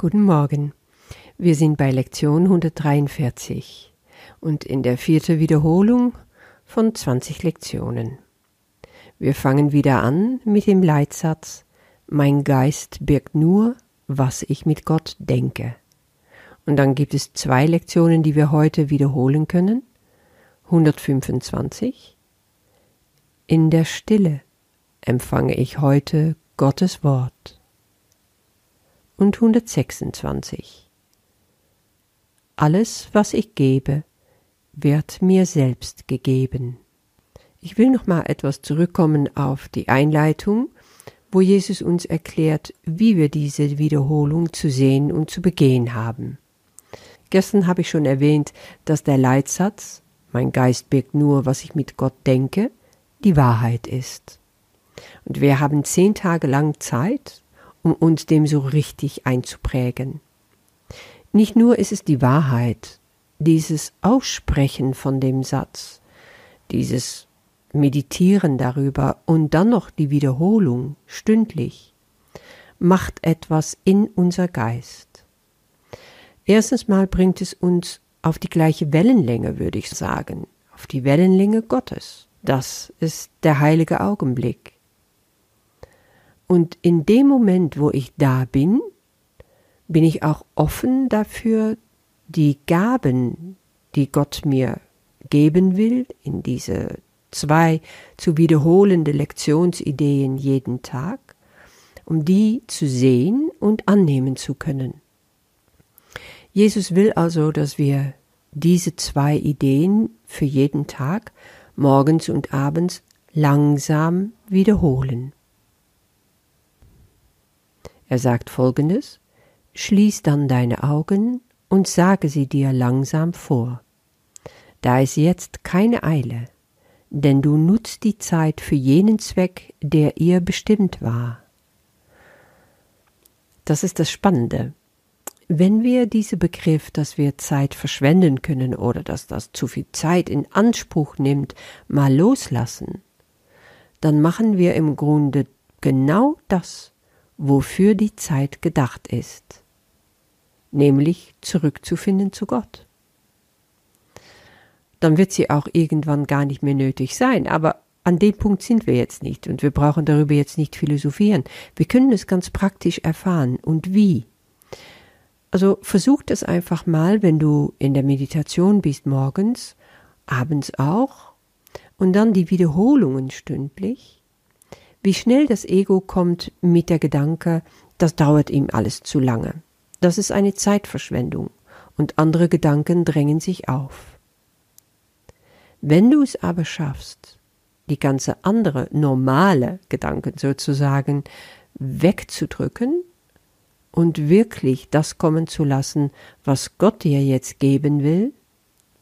Guten Morgen. Wir sind bei Lektion 143 und in der vierten Wiederholung von 20 Lektionen. Wir fangen wieder an mit dem Leitsatz Mein Geist birgt nur, was ich mit Gott denke. Und dann gibt es zwei Lektionen, die wir heute wiederholen können. 125 In der Stille empfange ich heute Gottes Wort und 126. Alles, was ich gebe, wird mir selbst gegeben. Ich will noch mal etwas zurückkommen auf die Einleitung, wo Jesus uns erklärt, wie wir diese Wiederholung zu sehen und zu begehen haben. Gestern habe ich schon erwähnt, dass der Leitsatz Mein Geist birgt nur, was ich mit Gott denke, die Wahrheit ist. Und wir haben zehn Tage lang Zeit, um uns dem so richtig einzuprägen. Nicht nur ist es die Wahrheit, dieses Aussprechen von dem Satz, dieses Meditieren darüber und dann noch die Wiederholung stündlich, macht etwas in unser Geist. Erstens mal bringt es uns auf die gleiche Wellenlänge, würde ich sagen, auf die Wellenlänge Gottes. Das ist der heilige Augenblick. Und in dem Moment, wo ich da bin, bin ich auch offen dafür, die Gaben, die Gott mir geben will, in diese zwei zu wiederholende Lektionsideen jeden Tag, um die zu sehen und annehmen zu können. Jesus will also, dass wir diese zwei Ideen für jeden Tag, morgens und abends, langsam wiederholen. Er sagt folgendes Schließ dann deine Augen und sage sie dir langsam vor. Da ist jetzt keine Eile, denn du nutzt die Zeit für jenen Zweck, der ihr bestimmt war. Das ist das Spannende. Wenn wir diesen Begriff, dass wir Zeit verschwenden können oder dass das zu viel Zeit in Anspruch nimmt, mal loslassen, dann machen wir im Grunde genau das, wofür die Zeit gedacht ist, nämlich zurückzufinden zu Gott. Dann wird sie auch irgendwann gar nicht mehr nötig sein, aber an dem Punkt sind wir jetzt nicht und wir brauchen darüber jetzt nicht philosophieren. Wir können es ganz praktisch erfahren und wie. Also versuch das einfach mal, wenn du in der Meditation bist morgens, abends auch und dann die Wiederholungen stündlich wie schnell das Ego kommt mit der Gedanke, das dauert ihm alles zu lange. Das ist eine Zeitverschwendung und andere Gedanken drängen sich auf. Wenn du es aber schaffst, die ganze andere normale Gedanken sozusagen wegzudrücken und wirklich das kommen zu lassen, was Gott dir jetzt geben will,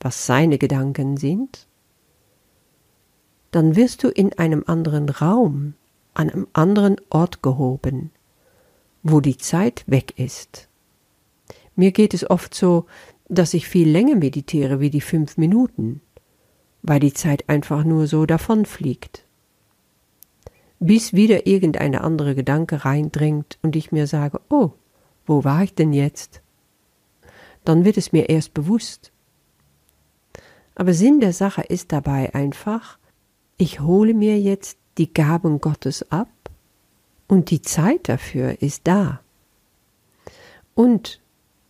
was seine Gedanken sind, dann wirst du in einem anderen Raum an einem anderen Ort gehoben, wo die Zeit weg ist. Mir geht es oft so, dass ich viel länger meditiere wie die fünf Minuten, weil die Zeit einfach nur so davonfliegt. Bis wieder irgendeine andere Gedanke reindringt und ich mir sage, oh, wo war ich denn jetzt? Dann wird es mir erst bewusst. Aber Sinn der Sache ist dabei einfach, ich hole mir jetzt die Gaben Gottes ab und die Zeit dafür ist da. Und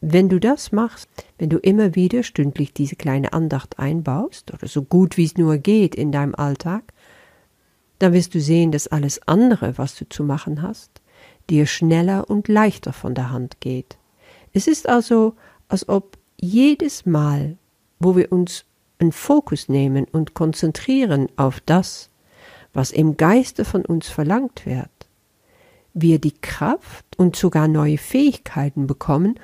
wenn du das machst, wenn du immer wieder stündlich diese kleine Andacht einbaust, oder so gut wie es nur geht in deinem Alltag, dann wirst du sehen, dass alles andere, was du zu machen hast, dir schneller und leichter von der Hand geht. Es ist also, als ob jedes Mal, wo wir uns einen Fokus nehmen und konzentrieren auf das, was im Geiste von uns verlangt wird, wir die Kraft und sogar neue Fähigkeiten bekommen,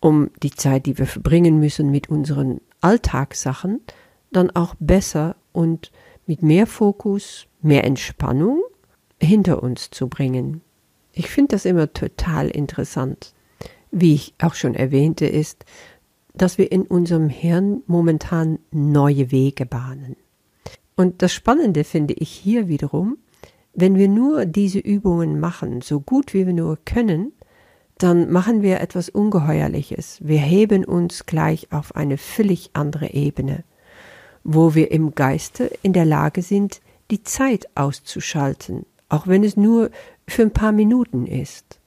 um die Zeit, die wir verbringen müssen mit unseren Alltagssachen, dann auch besser und mit mehr Fokus, mehr Entspannung hinter uns zu bringen. Ich finde das immer total interessant. Wie ich auch schon erwähnte, ist, dass wir in unserem Hirn momentan neue Wege bahnen. Und das Spannende finde ich hier wiederum, wenn wir nur diese Übungen machen, so gut wie wir nur können, dann machen wir etwas Ungeheuerliches. Wir heben uns gleich auf eine völlig andere Ebene, wo wir im Geiste in der Lage sind, die Zeit auszuschalten, auch wenn es nur für ein paar Minuten ist,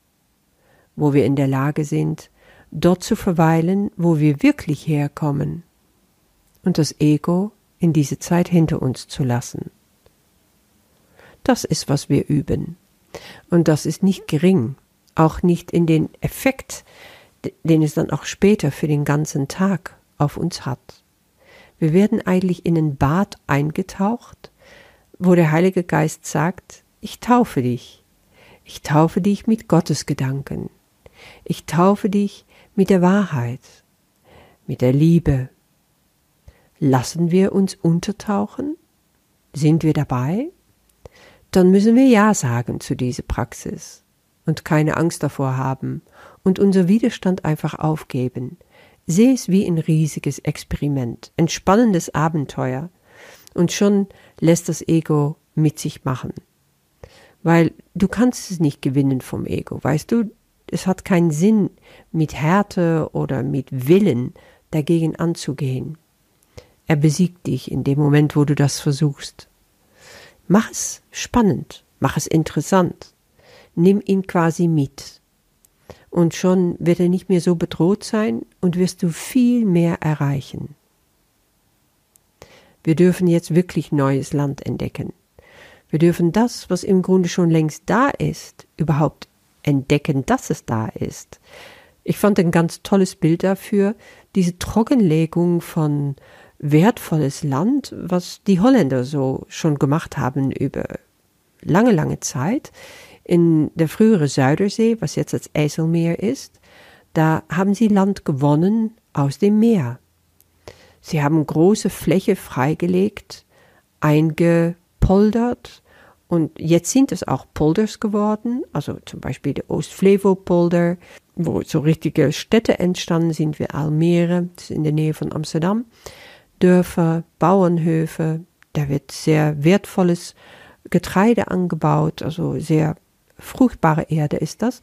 wo wir in der Lage sind, dort zu verweilen, wo wir wirklich herkommen, und das Ego in diese Zeit hinter uns zu lassen. Das ist, was wir üben. Und das ist nicht gering, auch nicht in den Effekt, den es dann auch später für den ganzen Tag auf uns hat. Wir werden eigentlich in ein Bad eingetaucht, wo der Heilige Geist sagt, ich taufe dich. Ich taufe dich mit Gottes Gedanken. Ich taufe dich mit der Wahrheit, mit der Liebe. Lassen wir uns untertauchen? Sind wir dabei? Dann müssen wir Ja sagen zu dieser Praxis und keine Angst davor haben und unser Widerstand einfach aufgeben. Sehe es wie ein riesiges Experiment, ein spannendes Abenteuer, und schon lässt das Ego mit sich machen. Weil du kannst es nicht gewinnen vom Ego, weißt du, es hat keinen Sinn, mit Härte oder mit Willen dagegen anzugehen. Er besiegt dich in dem Moment, wo du das versuchst. Mach es spannend, mach es interessant. Nimm ihn quasi mit. Und schon wird er nicht mehr so bedroht sein und wirst du viel mehr erreichen. Wir dürfen jetzt wirklich neues Land entdecken. Wir dürfen das, was im Grunde schon längst da ist, überhaupt entdecken, dass es da ist. Ich fand ein ganz tolles Bild dafür, diese Trockenlegung von wertvolles Land, was die Holländer so schon gemacht haben über lange, lange Zeit. In der frühere Zuiderzee, was jetzt das Eiselmeer ist, da haben sie Land gewonnen aus dem Meer. Sie haben große Fläche freigelegt, eingepoldert und jetzt sind es auch Polders geworden, also zum Beispiel der Oostflevo-Polder, wo so richtige Städte entstanden sind wie Almere, das ist in der Nähe von Amsterdam, Dörfer, Bauernhöfe, da wird sehr wertvolles Getreide angebaut, also sehr fruchtbare Erde ist das.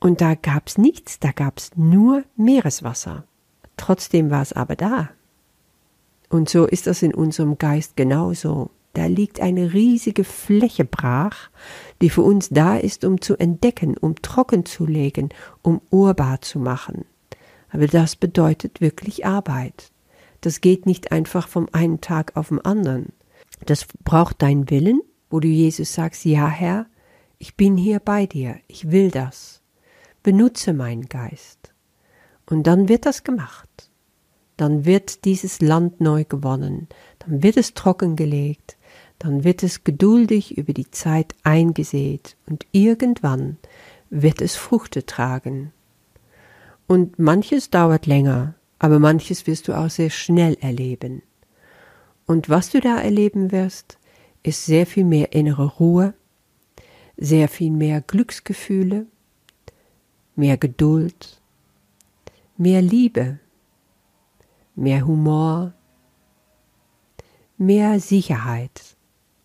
Und da gab's nichts, da gab's nur Meereswasser. Trotzdem war es aber da. Und so ist das in unserem Geist genauso. Da liegt eine riesige Fläche brach, die für uns da ist, um zu entdecken, um trocken zu legen, um urbar zu machen. Aber das bedeutet wirklich Arbeit. Das geht nicht einfach vom einen Tag auf den anderen. Das braucht dein Willen, wo du Jesus sagst, ja Herr, ich bin hier bei dir, ich will das. Benutze meinen Geist. Und dann wird das gemacht. Dann wird dieses Land neu gewonnen, dann wird es trockengelegt, dann wird es geduldig über die Zeit eingesät und irgendwann wird es Früchte tragen. Und manches dauert länger, aber manches wirst du auch sehr schnell erleben. Und was du da erleben wirst, ist sehr viel mehr innere Ruhe, sehr viel mehr Glücksgefühle, mehr Geduld, mehr Liebe, mehr Humor, mehr Sicherheit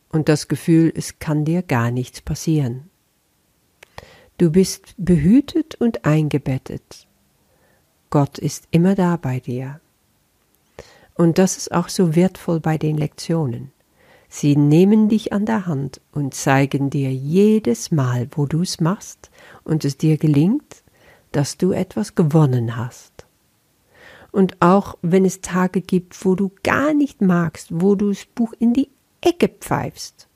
und das Gefühl, es kann dir gar nichts passieren. Du bist behütet und eingebettet. Gott ist immer da bei dir. Und das ist auch so wertvoll bei den Lektionen. Sie nehmen dich an der Hand und zeigen dir jedes Mal, wo du es machst und es dir gelingt, dass du etwas gewonnen hast. Und auch wenn es Tage gibt, wo du gar nicht magst, wo du das Buch in die Ecke pfeifst.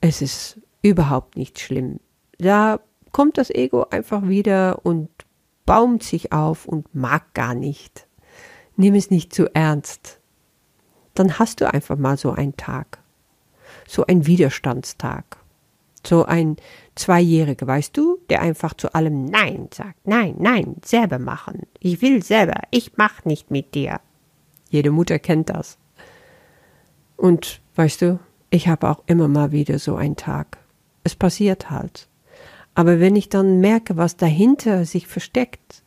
Es ist überhaupt nicht schlimm. Da kommt das Ego einfach wieder und baumt sich auf und mag gar nicht. Nimm es nicht zu ernst. Dann hast du einfach mal so einen Tag. So ein Widerstandstag. So ein Zweijähriger, weißt du, der einfach zu allem Nein sagt. Nein, nein, selber machen. Ich will selber. Ich mach nicht mit dir. Jede Mutter kennt das. Und weißt du, ich habe auch immer mal wieder so einen Tag. Es passiert halt. Aber wenn ich dann merke, was dahinter sich versteckt,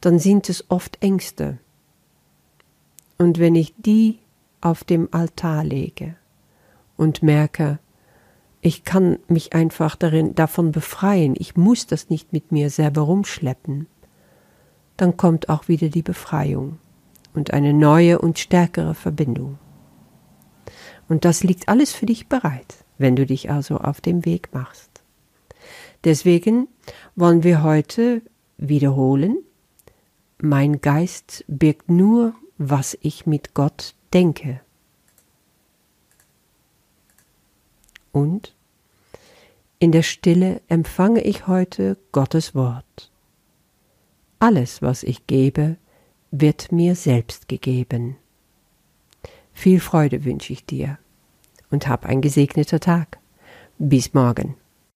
dann sind es oft Ängste. Und wenn ich die auf dem Altar lege und merke, ich kann mich einfach darin, davon befreien, ich muss das nicht mit mir selber rumschleppen, dann kommt auch wieder die Befreiung und eine neue und stärkere Verbindung. Und das liegt alles für dich bereit, wenn du dich also auf dem Weg machst. Deswegen wollen wir heute wiederholen, mein Geist birgt nur, was ich mit Gott denke. Und in der Stille empfange ich heute Gottes Wort. Alles, was ich gebe, wird mir selbst gegeben. Viel Freude wünsche ich dir und hab ein gesegneter Tag. Bis morgen.